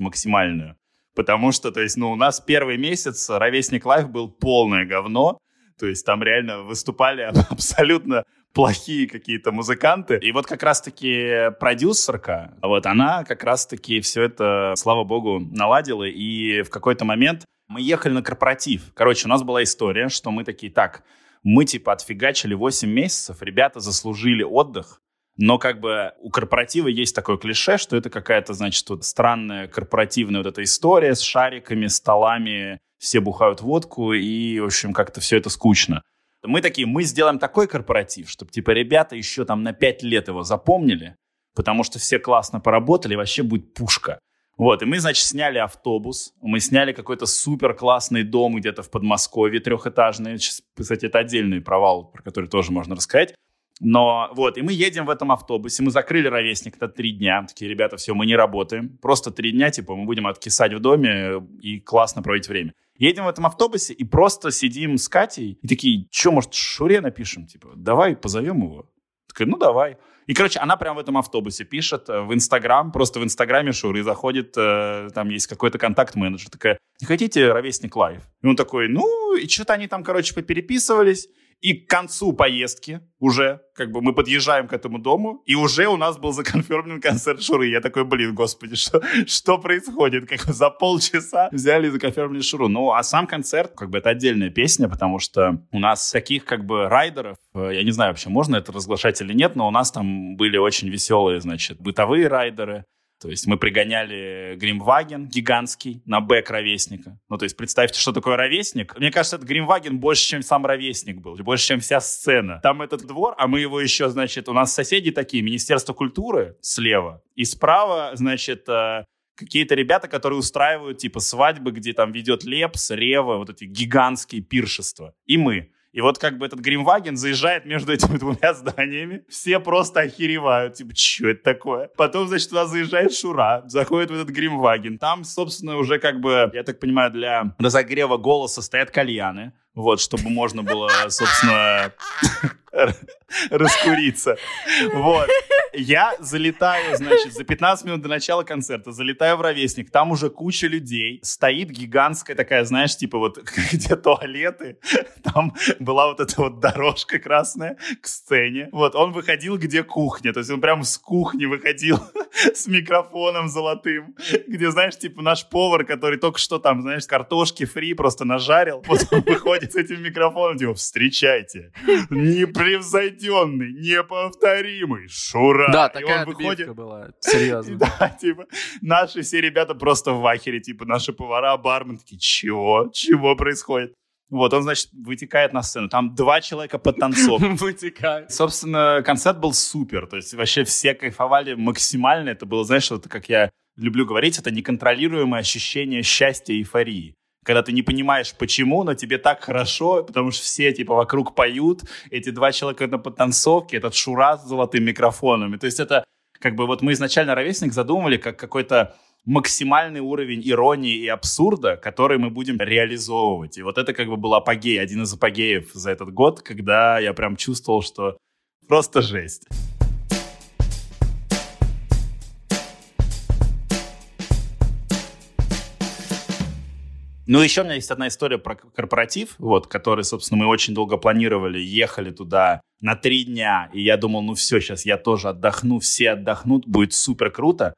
максимальную, потому что, то есть, ну, у нас первый месяц Ровесник Live был полное говно, то есть там реально выступали абсолютно плохие какие-то музыканты. И вот как раз-таки продюсерка, вот она как раз-таки все это, слава богу, наладила. И в какой-то момент мы ехали на корпоратив. Короче, у нас была история, что мы такие, так, мы типа отфигачили 8 месяцев, ребята заслужили отдых, но как бы у корпоратива есть такое клише, что это какая-то, значит, вот странная корпоративная вот эта история с шариками, столами, все бухают водку, и, в общем, как-то все это скучно. Мы такие, мы сделаем такой корпоратив, чтобы, типа, ребята еще там на пять лет его запомнили, потому что все классно поработали, вообще будет пушка. Вот, и мы, значит, сняли автобус, мы сняли какой-то супер классный дом где-то в Подмосковье трехэтажный. Кстати, это отдельный провал, про который тоже можно рассказать. Но вот, и мы едем в этом автобусе, мы закрыли ровесник на три дня. Такие, ребята, все, мы не работаем. Просто три дня, типа, мы будем откисать в доме и классно проводить время. Едем в этом автобусе и просто сидим с Катей. И такие, что, может, Шуре напишем? Типа, давай позовем его. Такая, ну давай. И, короче, она прямо в этом автобусе пишет э, в Инстаграм, просто в Инстаграме Шуры заходит, э, там есть какой-то контакт-менеджер, такая, не хотите ровесник live? И он такой, ну, и что-то они там, короче, попереписывались. И к концу поездки уже, как бы мы подъезжаем к этому дому, и уже у нас был законфирмлен концерт Шуры. Я такой, блин, господи, что, что происходит? Как за полчаса взяли и законфирмили Шуру. Ну, а сам концерт, как бы это отдельная песня, потому что у нас таких как бы райдеров, э, я не знаю вообще, можно это разглашать или нет, но у нас там были очень веселые, значит, бытовые райдеры, то есть мы пригоняли Гримваген гигантский на бэк ровесника. Ну, то есть представьте, что такое ровесник. Мне кажется, этот Гримваген больше, чем сам ровесник был, больше, чем вся сцена. Там этот двор, а мы его еще, значит, у нас соседи такие, Министерство культуры слева, и справа, значит, э, какие-то ребята, которые устраивают, типа, свадьбы, где там ведет Лепс, Рева, вот эти гигантские пиршества. И мы. И вот как бы этот Гримваген заезжает между этими двумя зданиями. Все просто охеревают. Типа, что это такое? Потом, значит, туда заезжает Шура, заходит в этот Гримваген. Там, собственно, уже как бы, я так понимаю, для разогрева голоса стоят кальяны. Вот, чтобы можно было, собственно, раскуриться. Вот. Я залетаю, значит, за 15 минут до начала концерта, залетаю в ровесник, там уже куча людей, стоит гигантская такая, знаешь, типа вот где туалеты, там была вот эта вот дорожка красная к сцене. Вот, он выходил, где кухня, то есть он прям с кухни выходил с микрофоном золотым, где, знаешь, типа наш повар, который только что там, знаешь, картошки фри просто нажарил, вот он выходит с этим микрофоном, типа, встречайте, непревзойденный, неповторимый Шура да, такая выходит... была, серьезно. Да, типа, наши все ребята просто в ахере, типа, наши повара, бармен такие, чего? Чего происходит? Вот, он, значит, вытекает на сцену. Там два человека под танцов. Вытекает. Собственно, концерт был супер. То есть вообще все кайфовали максимально. Это было, знаешь, вот как я люблю говорить, это неконтролируемое ощущение счастья и эйфории когда ты не понимаешь, почему, но тебе так хорошо, потому что все, типа, вокруг поют, эти два человека на подтанцовке, этот Шура с золотыми микрофонами. То есть это, как бы, вот мы изначально «Ровесник» задумывали как какой-то максимальный уровень иронии и абсурда, который мы будем реализовывать. И вот это как бы был апогей, один из апогеев за этот год, когда я прям чувствовал, что просто жесть. Ну, еще у меня есть одна история про корпоратив, вот, который, собственно, мы очень долго планировали, ехали туда на три дня, и я думал, ну все, сейчас я тоже отдохну, все отдохнут, будет супер круто.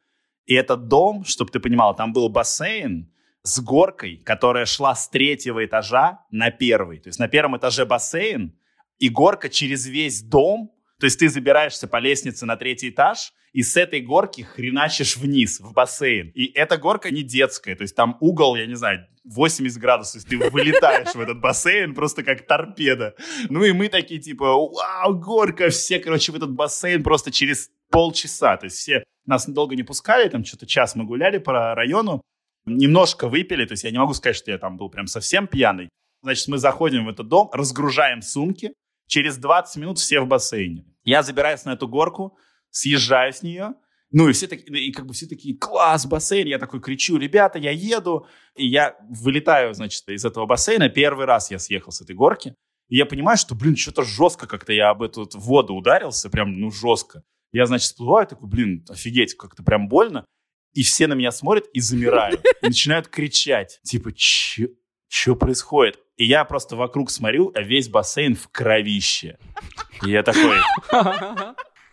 И этот дом, чтобы ты понимал, там был бассейн с горкой, которая шла с третьего этажа на первый. То есть на первом этаже бассейн, и горка через весь дом, то есть ты забираешься по лестнице на третий этаж, и с этой горки хреначишь вниз, в бассейн. И эта горка не детская, то есть там угол, я не знаю, 80 градусов, ты вылетаешь в этот бассейн просто как торпеда. Ну и мы такие типа, вау, горка, все, короче, в этот бассейн просто через полчаса. То есть все нас долго не пускали, там что-то час мы гуляли по району, немножко выпили, то есть я не могу сказать, что я там был прям совсем пьяный. Значит, мы заходим в этот дом, разгружаем сумки, через 20 минут все в бассейне. Я забираюсь на эту горку, съезжаю с нее, ну и все такие, и как бы все такие, класс, бассейн. Я такой кричу, ребята, я еду. И я вылетаю, значит, из этого бассейна. Первый раз я съехал с этой горки. И я понимаю, что, блин, что-то жестко как-то я об эту воду ударился, прям, ну, жестко. Я, значит, всплываю, такой, блин, офигеть, как-то прям больно. И все на меня смотрят и замирают. И начинают кричать, типа, что происходит? И я просто вокруг смотрю, а весь бассейн в кровище. И я такой,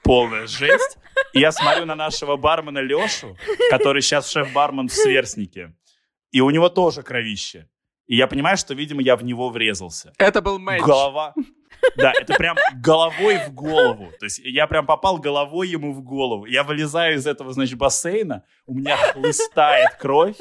полная жесть. И я смотрю на нашего бармена Лешу, который сейчас шеф-бармен в Сверстнике. И у него тоже кровище. И я понимаю, что, видимо, я в него врезался. Это был матч. Голова. Да, это прям головой в голову. То есть я прям попал головой ему в голову. Я вылезаю из этого, значит, бассейна, у меня хлыстает кровь,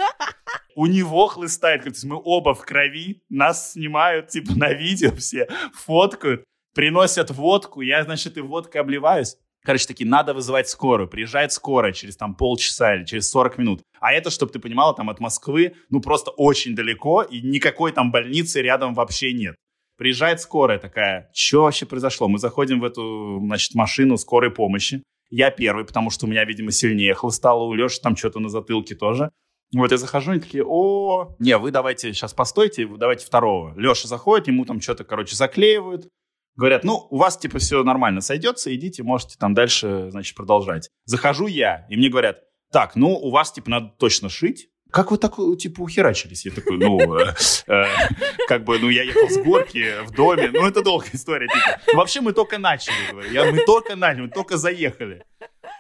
у него хлыстает кровь. То есть мы оба в крови, нас снимают, типа, на видео все, фоткают, приносят водку, я, значит, и водкой обливаюсь. Короче, такие, надо вызывать скорую. Приезжает скорая через там полчаса или через 40 минут. А это, чтобы ты понимала, там от Москвы, ну просто очень далеко, и никакой там больницы рядом вообще нет. Приезжает скорая такая, что вообще произошло? Мы заходим в эту, значит, машину скорой помощи. Я первый, потому что у меня, видимо, сильнее хлыстало, у Леши там что-то на затылке тоже. Вот я захожу, и такие, о, не, вы давайте сейчас постойте, давайте второго. Леша заходит, ему там что-то, короче, заклеивают, Говорят, ну, у вас, типа, все нормально сойдется, идите, можете там дальше, значит, продолжать. Захожу я, и мне говорят, так, ну, у вас, типа, надо точно шить. Как вы так, типа, ухерачились? Я такой, ну, э, э, как бы, ну, я ехал с горки в доме. Ну, это долгая история, типа. Вообще, мы только начали, говорю. Мы только начали, мы только заехали.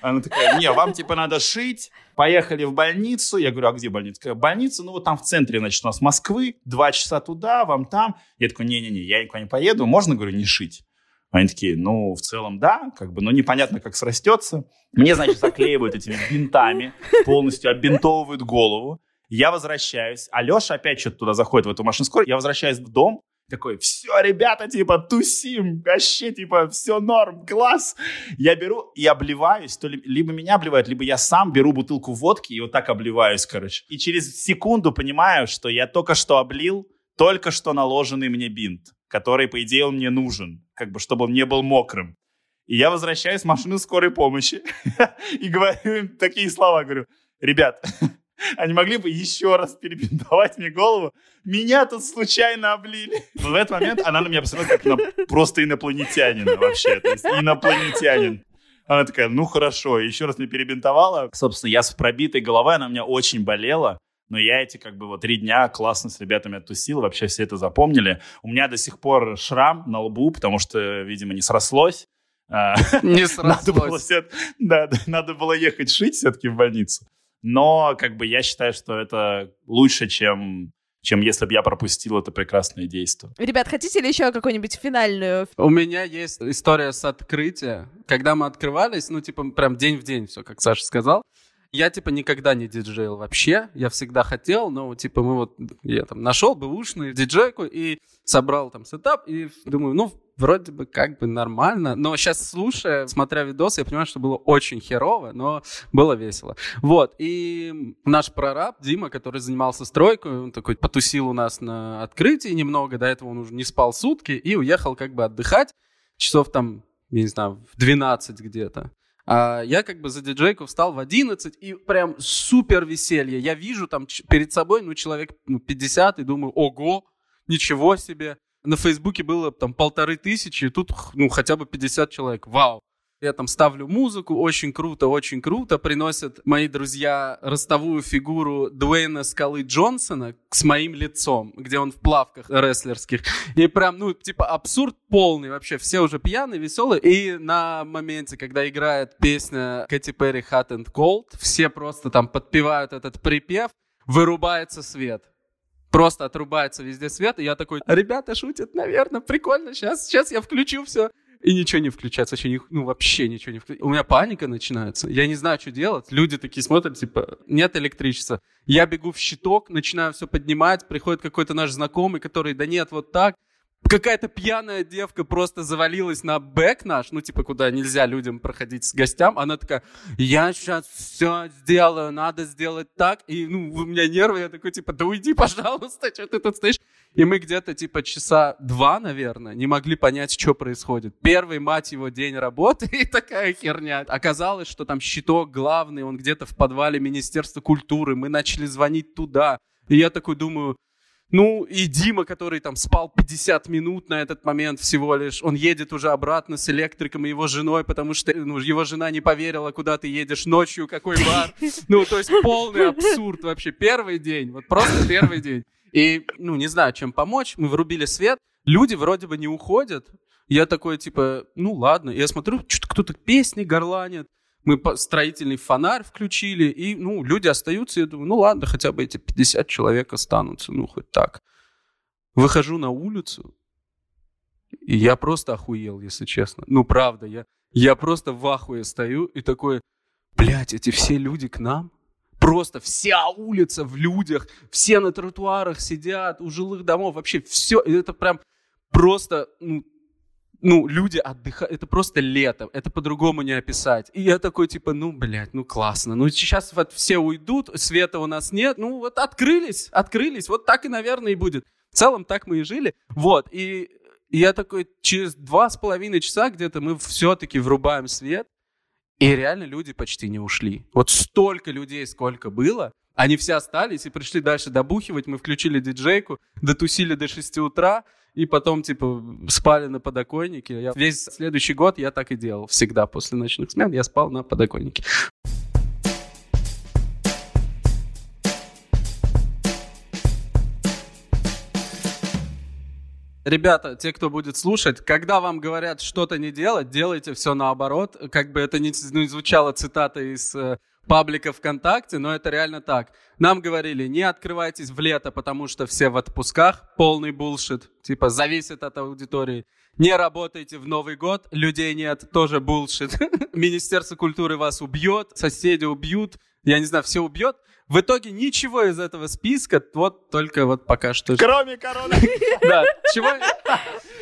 Она такая, не, вам типа надо шить, поехали в больницу. Я говорю, а где больница? Больница, ну вот там в центре, значит, у нас Москвы, два часа туда, вам там. Я такой, не-не-не, я никуда не поеду, можно, говорю, не шить? Они такие, ну, в целом, да, как бы, но непонятно, как срастется. Мне, значит, заклеивают этими бинтами, полностью оббинтовывают голову. Я возвращаюсь, а Леша опять что-то туда заходит, в эту машину скорой. Я возвращаюсь в дом, такой, все, ребята, типа, тусим, вообще, типа, все норм, класс. Я беру и обливаюсь, то ли, либо меня обливают, либо я сам беру бутылку водки и вот так обливаюсь, короче. И через секунду понимаю, что я только что облил только что наложенный мне бинт. который, по идее, он мне нужен, как бы, чтобы он не был мокрым. И я возвращаюсь в машину скорой помощи и говорю им такие слова, говорю, ребят, они могли бы еще раз перебинтовать мне голову. Меня тут случайно облили. В этот момент она на меня посмотрела как на просто инопланетянина вообще. То есть инопланетянин. Она такая, ну хорошо, еще раз мне перебинтовала. Собственно, я с пробитой головой, она у меня очень болела. Но я эти как бы вот три дня классно с ребятами оттусил, вообще все это запомнили. У меня до сих пор шрам на лбу, потому что, видимо, не срослось. А, не срослось. Надо было, да, надо было ехать шить все-таки в больницу. Но как бы я считаю, что это лучше, чем чем если бы я пропустил это прекрасное действие. Ребят, хотите ли еще какую-нибудь финальную? У меня есть история с открытия. Когда мы открывались, ну, типа, прям день в день все, как Саша сказал. Я, типа, никогда не диджеил вообще. Я всегда хотел, но, типа, мы вот... Я там нашел бэушную диджейку и собрал там сетап, и думаю, ну, вроде бы как бы нормально. Но сейчас, слушая, смотря видос, я понимаю, что было очень херово, но было весело. Вот, и наш прораб Дима, который занимался стройкой, он такой потусил у нас на открытии немного, до этого он уже не спал сутки и уехал как бы отдыхать часов там, я не знаю, в 12 где-то. А я как бы за диджейку встал в 11, и прям супер веселье. Я вижу там перед собой, ну, человек ну, 50, и думаю, ого, ничего себе. На Фейсбуке было там полторы тысячи, и тут, ну, хотя бы 50 человек. Вау. Я там ставлю музыку, очень круто, очень круто. Приносят мои друзья ростовую фигуру Дуэйна Скалы Джонсона с моим лицом, где он в плавках рестлерских. И прям, ну, типа абсурд полный вообще. Все уже пьяные, веселые. И на моменте, когда играет песня Кэти Перри Hot and Cold, все просто там подпевают этот припев, вырубается свет просто отрубается везде свет, и я такой, ребята шутят, наверное, прикольно, сейчас, сейчас я включу все и ничего не включается, вообще, ну, вообще ничего не включается. У меня паника начинается, я не знаю, что делать. Люди такие смотрят, типа, нет электричества. Я бегу в щиток, начинаю все поднимать, приходит какой-то наш знакомый, который, да нет, вот так. Какая-то пьяная девка просто завалилась на бэк наш, ну, типа, куда нельзя людям проходить с гостям. Она такая, я сейчас все сделаю, надо сделать так. И, ну, у меня нервы, я такой, типа, да уйди, пожалуйста, что ты тут стоишь? И мы где-то, типа, часа два, наверное, не могли понять, что происходит. Первый, мать его, день работы и такая херня. Оказалось, что там щиток главный, он где-то в подвале Министерства культуры. Мы начали звонить туда. И я такой думаю, ну, и Дима, который там спал 50 минут на этот момент всего лишь, он едет уже обратно с электриком и его женой, потому что ну, его жена не поверила, куда ты едешь ночью, какой бар. Ну, то есть полный абсурд вообще. Первый день, вот просто первый день. И, ну, не знаю, чем помочь. Мы врубили свет, люди вроде бы не уходят. Я такой, типа, ну ладно. Я смотрю, что-то кто-то песни горланит мы строительный фонарь включили, и, ну, люди остаются, я думаю, ну, ладно, хотя бы эти 50 человек останутся, ну, хоть так. Выхожу на улицу, и я просто охуел, если честно. Ну, правда, я, я просто в ахуе стою и такой, блядь, эти все люди к нам? Просто вся улица в людях, все на тротуарах сидят, у жилых домов, вообще все, это прям просто, ну, ну, люди отдыхают, это просто лето, это по-другому не описать. И я такой, типа, ну, блядь, ну, классно. Ну, сейчас вот все уйдут, света у нас нет, ну, вот открылись, открылись, вот так и, наверное, и будет. В целом, так мы и жили. Вот, и я такой, через два с половиной часа где-то мы все-таки врубаем свет, и реально люди почти не ушли. Вот столько людей, сколько было, они все остались и пришли дальше добухивать. Мы включили диджейку, дотусили до 6 утра, и потом, типа, спали на подоконнике. Я, весь следующий год я так и делал. Всегда после ночных смен я спал на подоконнике. Ребята, те, кто будет слушать, когда вам говорят что-то не делать, делайте все наоборот. Как бы это не звучало цитата из э, паблика ВКонтакте, но это реально так. Нам говорили, не открывайтесь в лето, потому что все в отпусках, полный булшит, типа зависит от аудитории. Не работайте в Новый год, людей нет, тоже булшит. Министерство культуры вас убьет, соседи убьют, я не знаю, все убьет. В итоге ничего из этого списка, вот только вот пока что... Кроме короны. Да, чего?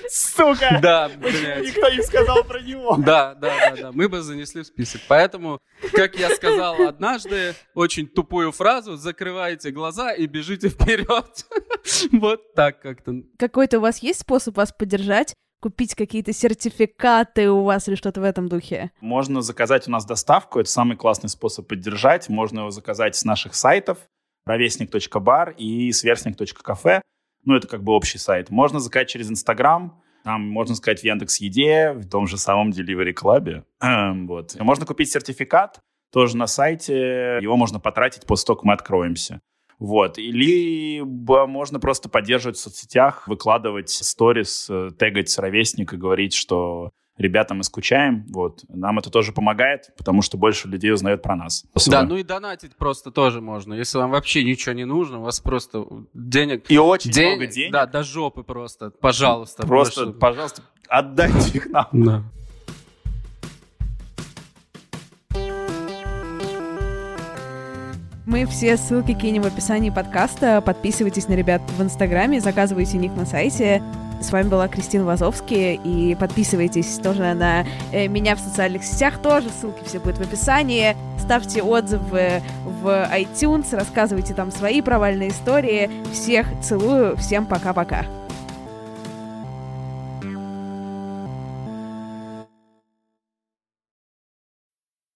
Сука! Да, блядь. никто не сказал про него? Да, да, да, да. Мы бы занесли в список. Поэтому, как я сказал однажды, очень тупую фразу: закрывайте глаза и бежите вперед. Вот так как-то. Какой-то у вас есть способ вас поддержать? Купить какие-то сертификаты у вас или что-то в этом духе? Можно заказать у нас доставку, это самый классный способ поддержать. Можно его заказать с наших сайтов ровесник.бар и сверстник.кафе. Ну, это как бы общий сайт. Можно заказать через Инстаграм, там можно сказать в Яндекс Еде, в том же самом Delivery Club. Эм, Вот. Можно купить сертификат тоже на сайте. Его можно потратить после того, как мы откроемся. Вот. Либо можно просто поддерживать в соцсетях, выкладывать сторис, э, тегать ровесник и говорить, что ребята, мы скучаем, вот. Нам это тоже помогает, потому что больше людей узнает про нас. Да, ну и донатить просто тоже можно. Если вам вообще ничего не нужно, у вас просто денег... И очень День- много денег. Да, до жопы просто. Пожалуйста. Просто, больше- пожалуйста, отдайте их нам. Да. Мы все ссылки кинем в описании подкаста. Подписывайтесь на ребят в Инстаграме, заказывайте них на сайте. С вами была Кристина Вазовский. И подписывайтесь тоже на э, меня в социальных сетях. Тоже ссылки все будут в описании. Ставьте отзывы в iTunes, рассказывайте там свои провальные истории. Всех целую. Всем пока-пока.